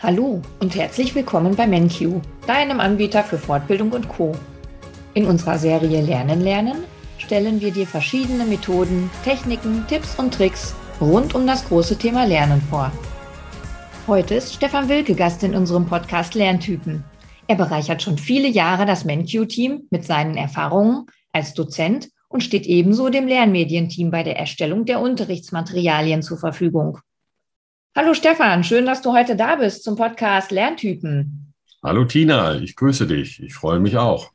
Hallo und herzlich willkommen bei MenQ, deinem Anbieter für Fortbildung und Co. In unserer Serie Lernen lernen stellen wir dir verschiedene Methoden, Techniken, Tipps und Tricks rund um das große Thema Lernen vor. Heute ist Stefan Wilke Gast in unserem Podcast Lerntypen. Er bereichert schon viele Jahre das MenQ-Team mit seinen Erfahrungen als Dozent und steht ebenso dem Lernmedienteam bei der Erstellung der Unterrichtsmaterialien zur Verfügung. Hallo Stefan, schön, dass du heute da bist zum Podcast Lerntypen. Hallo Tina, ich grüße dich. Ich freue mich auch.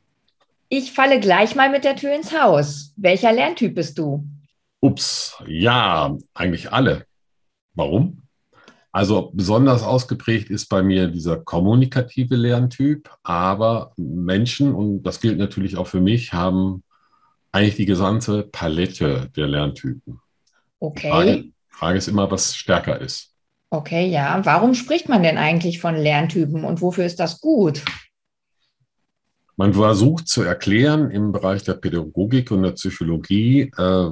Ich falle gleich mal mit der Tür ins Haus. Welcher Lerntyp bist du? Ups, ja, eigentlich alle. Warum? Also besonders ausgeprägt ist bei mir dieser kommunikative Lerntyp, aber Menschen, und das gilt natürlich auch für mich, haben eigentlich die gesamte Palette der Lerntypen. Okay. Die Frage, Frage ist immer, was stärker ist. Okay, ja. Warum spricht man denn eigentlich von Lerntypen und wofür ist das gut? Man versucht zu erklären im Bereich der Pädagogik und der Psychologie, äh,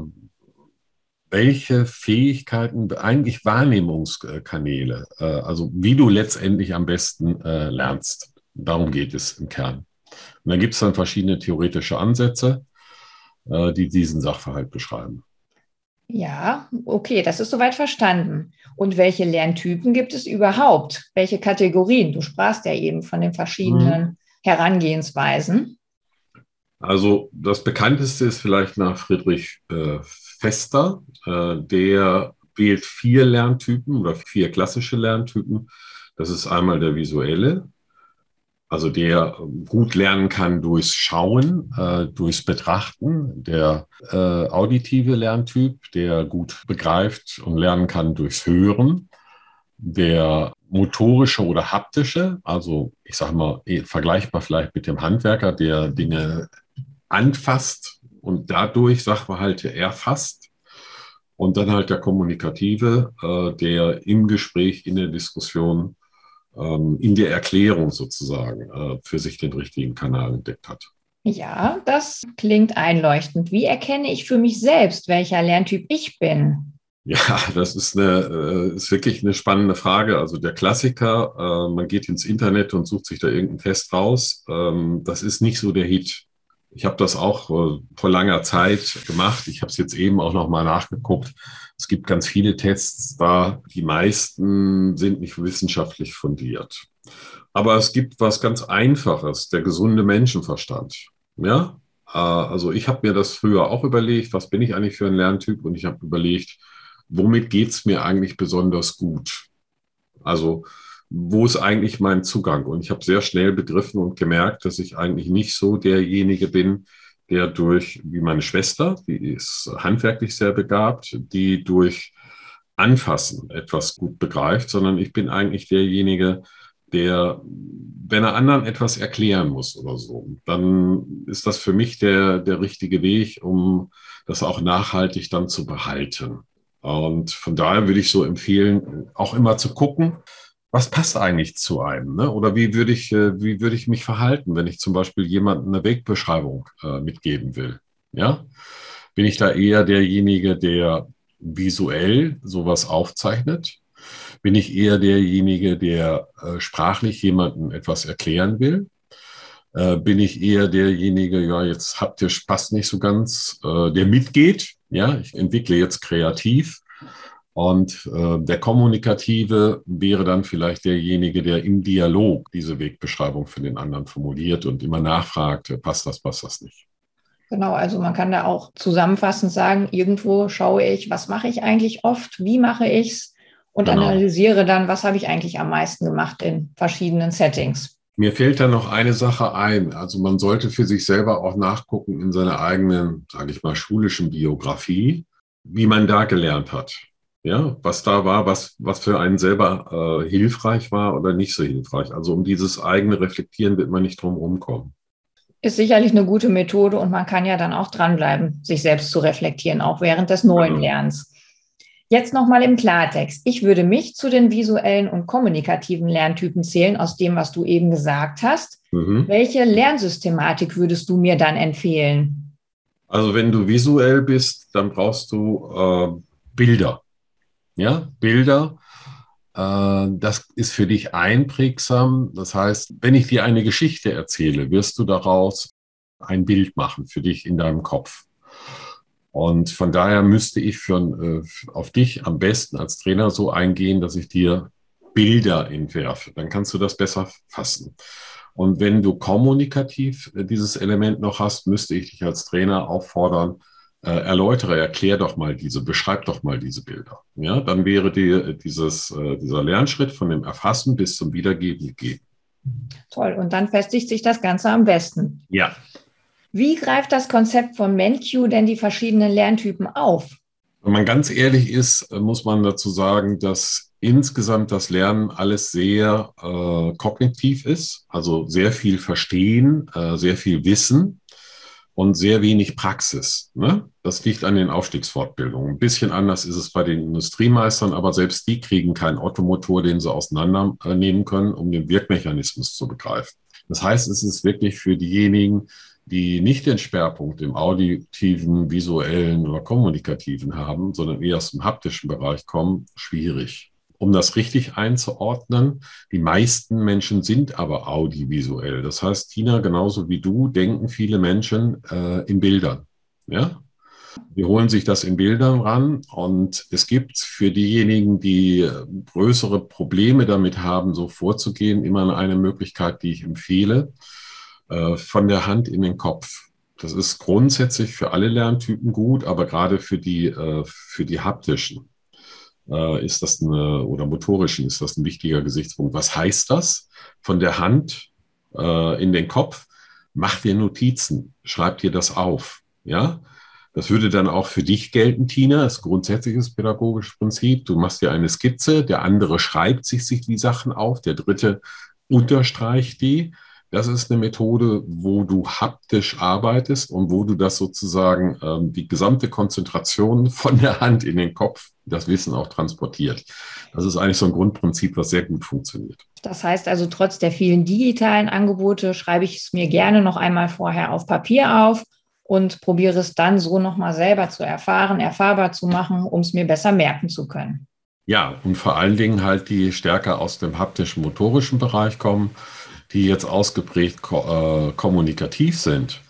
welche Fähigkeiten, eigentlich Wahrnehmungskanäle, äh, also wie du letztendlich am besten äh, lernst. Darum geht es im Kern. Und da gibt es dann verschiedene theoretische Ansätze. Die diesen Sachverhalt beschreiben. Ja, okay, das ist soweit verstanden. Und welche Lerntypen gibt es überhaupt? Welche Kategorien? Du sprachst ja eben von den verschiedenen mhm. Herangehensweisen. Also das bekannteste ist vielleicht nach Friedrich äh, Fester. Äh, der wählt vier Lerntypen oder vier klassische Lerntypen. Das ist einmal der visuelle, also der gut lernen kann durchs Schauen, äh, durchs Betrachten, der äh, auditive Lerntyp, der gut begreift und lernen kann durchs Hören, der motorische oder haptische, also ich sage mal eh, vergleichbar vielleicht mit dem Handwerker, der Dinge anfasst und dadurch Sachverhalte erfasst. Und dann halt der kommunikative, äh, der im Gespräch, in der Diskussion ähm, in der Erklärung sozusagen äh, für sich den richtigen Kanal entdeckt hat. Ja, das klingt einleuchtend. Wie erkenne ich für mich selbst, welcher Lerntyp ich bin? Ja, das ist, eine, äh, ist wirklich eine spannende Frage. Also der Klassiker, äh, man geht ins Internet und sucht sich da irgendeinen Test raus. Ähm, das ist nicht so der Hit. Ich habe das auch äh, vor langer Zeit gemacht. Ich habe es jetzt eben auch noch mal nachgeguckt. Es gibt ganz viele Tests da. Die meisten sind nicht wissenschaftlich fundiert. Aber es gibt was ganz Einfaches, der gesunde Menschenverstand. Ja, äh, also ich habe mir das früher auch überlegt, was bin ich eigentlich für ein Lerntyp? Und ich habe überlegt, womit geht es mir eigentlich besonders gut? Also wo ist eigentlich mein Zugang? Und ich habe sehr schnell begriffen und gemerkt, dass ich eigentlich nicht so derjenige bin, der durch, wie meine Schwester, die ist handwerklich sehr begabt, die durch Anfassen etwas gut begreift, sondern ich bin eigentlich derjenige, der, wenn er anderen etwas erklären muss oder so, dann ist das für mich der, der richtige Weg, um das auch nachhaltig dann zu behalten. Und von daher würde ich so empfehlen, auch immer zu gucken, was passt eigentlich zu einem? Ne? Oder wie würde ich, äh, wie würde ich mich verhalten, wenn ich zum Beispiel jemandem eine Wegbeschreibung äh, mitgeben will? Ja? Bin ich da eher derjenige, der visuell sowas aufzeichnet? Bin ich eher derjenige, der äh, sprachlich jemandem etwas erklären will? Äh, bin ich eher derjenige, ja, jetzt habt ihr passt nicht so ganz, äh, der mitgeht? Ja, ich entwickle jetzt kreativ und äh, der Kommunikative wäre dann vielleicht derjenige, der im Dialog diese Wegbeschreibung für den anderen formuliert und immer nachfragt, äh, passt das, passt das nicht. Genau, also man kann da auch zusammenfassend sagen, irgendwo schaue ich, was mache ich eigentlich oft, wie mache ich es und genau. analysiere dann, was habe ich eigentlich am meisten gemacht in verschiedenen Settings. Mir fällt da noch eine Sache ein. Also man sollte für sich selber auch nachgucken in seiner eigenen, sage ich mal, schulischen Biografie, wie man da gelernt hat ja, was da war, was, was für einen selber äh, hilfreich war oder nicht so hilfreich. Also um dieses eigene Reflektieren wird man nicht drum rumkommen. Ist sicherlich eine gute Methode und man kann ja dann auch dranbleiben, sich selbst zu reflektieren, auch während des neuen genau. Lernens. Jetzt nochmal im Klartext. Ich würde mich zu den visuellen und kommunikativen Lerntypen zählen, aus dem, was du eben gesagt hast. Mhm. Welche Lernsystematik würdest du mir dann empfehlen? Also wenn du visuell bist, dann brauchst du äh, Bilder ja, Bilder, äh, das ist für dich einprägsam. Das heißt, wenn ich dir eine Geschichte erzähle, wirst du daraus ein Bild machen für dich in deinem Kopf. Und von daher müsste ich für, äh, auf dich am besten als Trainer so eingehen, dass ich dir Bilder entwerfe. Dann kannst du das besser fassen. Und wenn du kommunikativ äh, dieses Element noch hast, müsste ich dich als Trainer auffordern, äh, erläutere, erklär doch mal diese, beschreib doch mal diese Bilder. Ja, dann wäre die, dieses, äh, dieser Lernschritt von dem Erfassen bis zum Wiedergeben gegeben. Toll. Und dann festigt sich das Ganze am besten. Ja. Wie greift das Konzept von MenQ denn die verschiedenen Lerntypen auf? Wenn man ganz ehrlich ist, äh, muss man dazu sagen, dass insgesamt das Lernen alles sehr äh, kognitiv ist, also sehr viel Verstehen, äh, sehr viel Wissen und sehr wenig Praxis. Ne? Das liegt an den Aufstiegsfortbildungen. Ein bisschen anders ist es bei den Industriemeistern, aber selbst die kriegen keinen Ottomotor, den sie auseinandernehmen können, um den Wirkmechanismus zu begreifen. Das heißt, es ist wirklich für diejenigen, die nicht den Schwerpunkt im auditiven, visuellen oder kommunikativen haben, sondern eher aus dem haptischen Bereich kommen, schwierig um das richtig einzuordnen. Die meisten Menschen sind aber audiovisuell. Das heißt, Tina, genauso wie du, denken viele Menschen äh, in Bildern. Ja? Die holen sich das in Bildern ran und es gibt für diejenigen, die größere Probleme damit haben, so vorzugehen, immer eine Möglichkeit, die ich empfehle, äh, von der Hand in den Kopf. Das ist grundsätzlich für alle Lerntypen gut, aber gerade für die, äh, für die haptischen äh, ist das eine, oder motorischen ist das ein wichtiger Gesichtspunkt. Was heißt das? Von der Hand äh, in den Kopf, mach dir Notizen, schreib dir das auf. Ja, das würde dann auch für dich gelten, Tina. Das ist grundsätzliches pädagogisches Prinzip. Du machst dir eine Skizze, der andere schreibt sich, sich die Sachen auf, der dritte unterstreicht die. Das ist eine Methode, wo du haptisch arbeitest und wo du das sozusagen ähm, die gesamte Konzentration von der Hand in den Kopf, das Wissen auch transportiert. Das ist eigentlich so ein Grundprinzip, was sehr gut funktioniert. Das heißt also, trotz der vielen digitalen Angebote schreibe ich es mir gerne noch einmal vorher auf Papier auf und probiere es dann so nochmal selber zu erfahren, erfahrbar zu machen, um es mir besser merken zu können. Ja, und vor allen Dingen halt die stärker aus dem haptischen motorischen Bereich kommen die jetzt ausgeprägt ko äh, kommunikativ sind,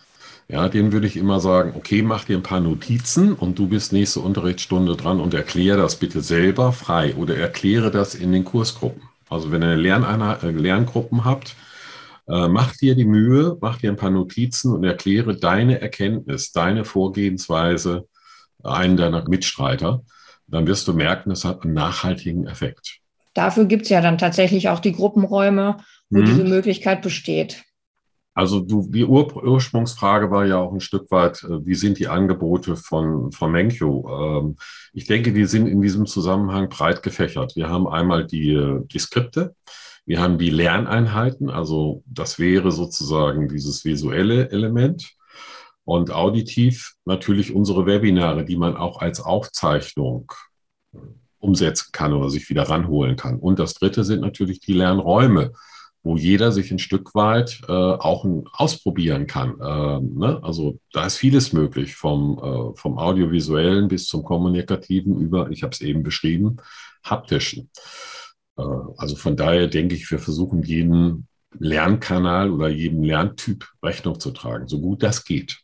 ja, denen würde ich immer sagen, okay, mach dir ein paar Notizen und du bist nächste Unterrichtsstunde dran und erkläre das bitte selber frei oder erkläre das in den Kursgruppen. Also wenn ihr Lerneinheit, äh, Lerngruppen habt, äh, mach dir die Mühe, mach dir ein paar Notizen und erkläre deine Erkenntnis, deine Vorgehensweise einen deiner Mitstreiter. Dann wirst du merken, es hat einen nachhaltigen Effekt. Dafür gibt es ja dann tatsächlich auch die Gruppenräume, wo mhm. diese Möglichkeit besteht. Also du, die Ur Ursprungsfrage war ja auch ein Stück weit, äh, wie sind die Angebote von, von Menkyo? Ähm, ich denke, die sind in diesem Zusammenhang breit gefächert. Wir haben einmal die, die Skripte, wir haben die Lerneinheiten, also das wäre sozusagen dieses visuelle Element. Und auditiv natürlich unsere Webinare, die man auch als Aufzeichnung umsetzen kann oder sich wieder ranholen kann. Und das dritte sind natürlich die Lernräume, wo jeder sich ein Stück weit äh, auch ein, ausprobieren kann. Äh, ne? Also da ist vieles möglich, vom, äh, vom audiovisuellen bis zum kommunikativen über, ich habe es eben beschrieben, haptischen. Äh, also von daher denke ich, wir versuchen jeden Lernkanal oder jedem Lerntyp Rechnung zu tragen, so gut das geht.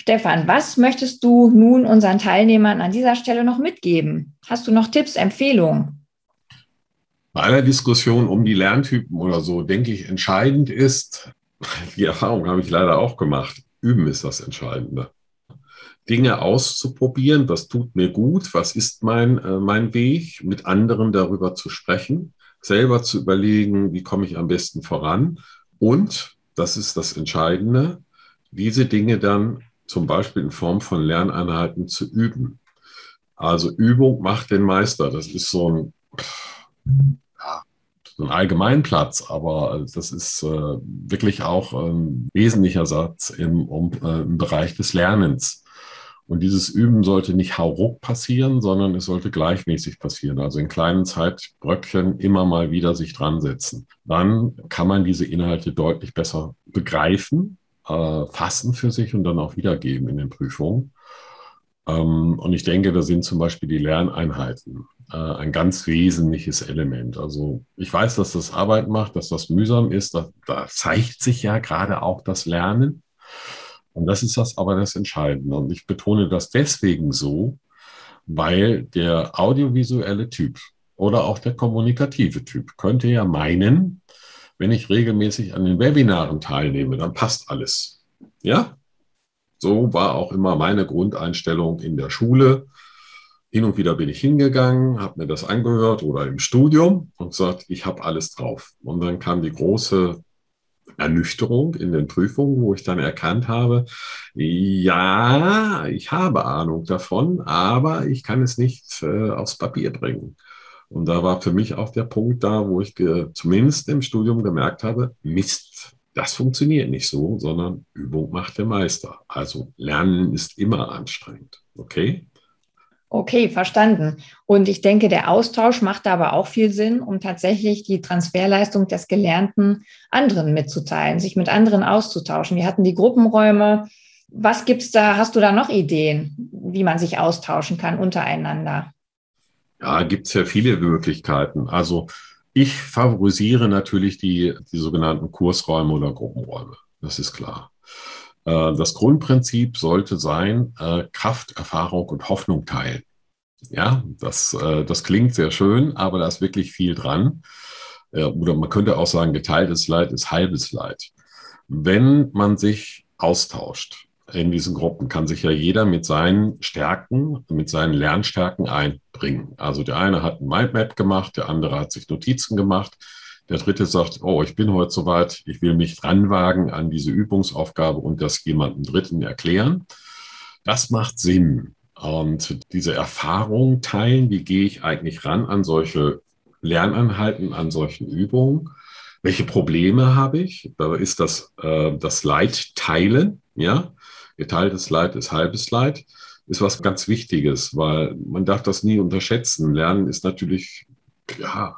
Stefan, was möchtest du nun unseren Teilnehmern an dieser Stelle noch mitgeben? Hast du noch Tipps, Empfehlungen? Bei aller Diskussion um die Lerntypen oder so, denke ich, entscheidend ist, die Erfahrung habe ich leider auch gemacht, üben ist das Entscheidende. Dinge auszuprobieren, was tut mir gut, was ist mein, äh, mein Weg, mit anderen darüber zu sprechen, selber zu überlegen, wie komme ich am besten voran und, das ist das Entscheidende, diese Dinge dann zum Beispiel in Form von Lerneinheiten zu üben. Also Übung macht den Meister. Das ist so ein, ja, so ein Allgemeinplatz, aber das ist äh, wirklich auch ein wesentlicher Satz im, um, äh, im Bereich des Lernens. Und dieses Üben sollte nicht hauruck passieren, sondern es sollte gleichmäßig passieren. Also in kleinen Zeitbröckchen immer mal wieder sich dran setzen. Dann kann man diese Inhalte deutlich besser begreifen äh, fassen für sich und dann auch wiedergeben in den Prüfungen. Ähm, und ich denke, da sind zum Beispiel die Lerneinheiten äh, ein ganz wesentliches Element. Also ich weiß, dass das Arbeit macht, dass das mühsam ist. Da, da zeigt sich ja gerade auch das Lernen. Und das ist das aber das Entscheidende. Und ich betone das deswegen so, weil der audiovisuelle Typ oder auch der kommunikative Typ könnte ja meinen, wenn ich regelmäßig an den Webinaren teilnehme, dann passt alles. Ja? So war auch immer meine Grundeinstellung in der Schule. Hin und wieder bin ich hingegangen, habe mir das angehört oder im Studium und gesagt, ich habe alles drauf. Und dann kam die große Ernüchterung in den Prüfungen, wo ich dann erkannt habe, ja, ich habe Ahnung davon, aber ich kann es nicht äh, aufs Papier bringen. Und da war für mich auch der Punkt da, wo ich zumindest im Studium gemerkt habe, Mist, das funktioniert nicht so, sondern Übung macht der Meister. Also Lernen ist immer anstrengend. Okay? Okay, verstanden. Und ich denke, der Austausch macht da aber auch viel Sinn, um tatsächlich die Transferleistung des Gelernten anderen mitzuteilen, sich mit anderen auszutauschen. Wir hatten die Gruppenräume. Was gibt's da? Hast du da noch Ideen, wie man sich austauschen kann untereinander? Ja, gibt's ja viele Möglichkeiten. Also ich favorisiere natürlich die, die sogenannten Kursräume oder Gruppenräume. Das ist klar. Äh, das Grundprinzip sollte sein, äh, Kraft, Erfahrung und Hoffnung teilen. Ja, das, äh, das klingt sehr schön, aber da ist wirklich viel dran. Oder man könnte auch sagen, geteiltes Leid ist halbes Leid. Wenn man sich austauscht in diesen Gruppen, kann sich ja jeder mit seinen Stärken, mit seinen Lernstärken einbringen. Also der eine hat ein Mindmap gemacht, der andere hat sich Notizen gemacht, der dritte sagt, oh, ich bin heute soweit, ich will mich ranwagen an diese Übungsaufgabe und das jemandem Dritten erklären. Das macht Sinn. Und diese Erfahrung teilen, wie gehe ich eigentlich ran an solche Lerneinheiten, an solchen Übungen? Welche Probleme habe ich? Da ist das, äh, das Leid teilen, ja. Geteiltes Leid ist halbes Leid, ist was ganz Wichtiges, weil man darf das nie unterschätzen. Lernen ist natürlich ja,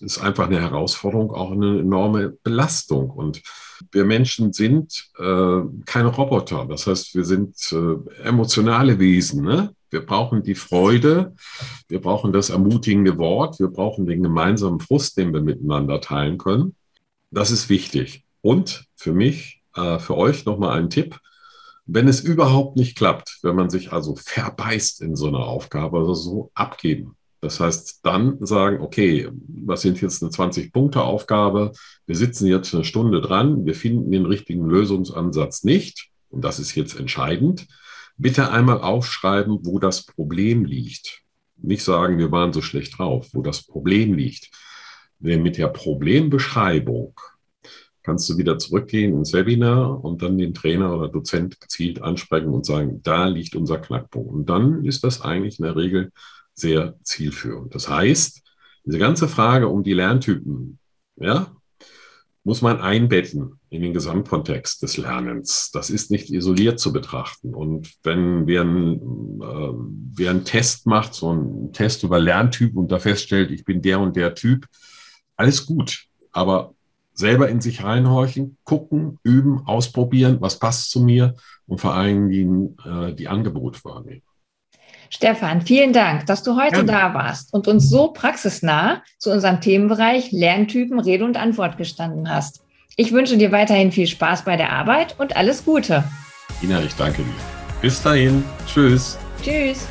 ist einfach eine Herausforderung, auch eine enorme Belastung. Und wir Menschen sind äh, keine Roboter. Das heißt, wir sind äh, emotionale Wesen. Ne? Wir brauchen die Freude, wir brauchen das ermutigende Wort, wir brauchen den gemeinsamen Frust, den wir miteinander teilen können. Das ist wichtig. Und für mich, äh, für euch nochmal ein Tipp. Wenn es überhaupt nicht klappt, wenn man sich also verbeißt in so einer Aufgabe, also so abgeben das heißt, dann sagen, okay, was sind jetzt eine 20-Punkte-Aufgabe? Wir sitzen jetzt eine Stunde dran, wir finden den richtigen Lösungsansatz nicht. Und das ist jetzt entscheidend. Bitte einmal aufschreiben, wo das Problem liegt. Nicht sagen, wir waren so schlecht drauf, wo das Problem liegt. Denn mit der Problembeschreibung kannst du wieder zurückgehen ins Webinar und dann den Trainer oder Dozent gezielt ansprechen und sagen, da liegt unser Knackpunkt. Und dann ist das eigentlich in der Regel sehr zielführend. Das heißt, diese ganze Frage um die Lerntypen, ja, muss man einbetten in den Gesamtkontext des Lernens. Das ist nicht isoliert zu betrachten. Und wenn wer einen, äh, wer einen Test macht, so einen Test über Lerntyp und da feststellt, ich bin der und der Typ, alles gut. Aber selber in sich reinhorchen, gucken, üben, ausprobieren, was passt zu mir und vor allen Dingen äh, die Angebote wahrnehmen. Stefan, vielen Dank, dass du heute ja. da warst und uns so praxisnah zu unserem Themenbereich Lerntypen Rede und Antwort gestanden hast. Ich wünsche dir weiterhin viel Spaß bei der Arbeit und alles Gute. Ina, ich danke dir. Bis dahin. Tschüss. Tschüss.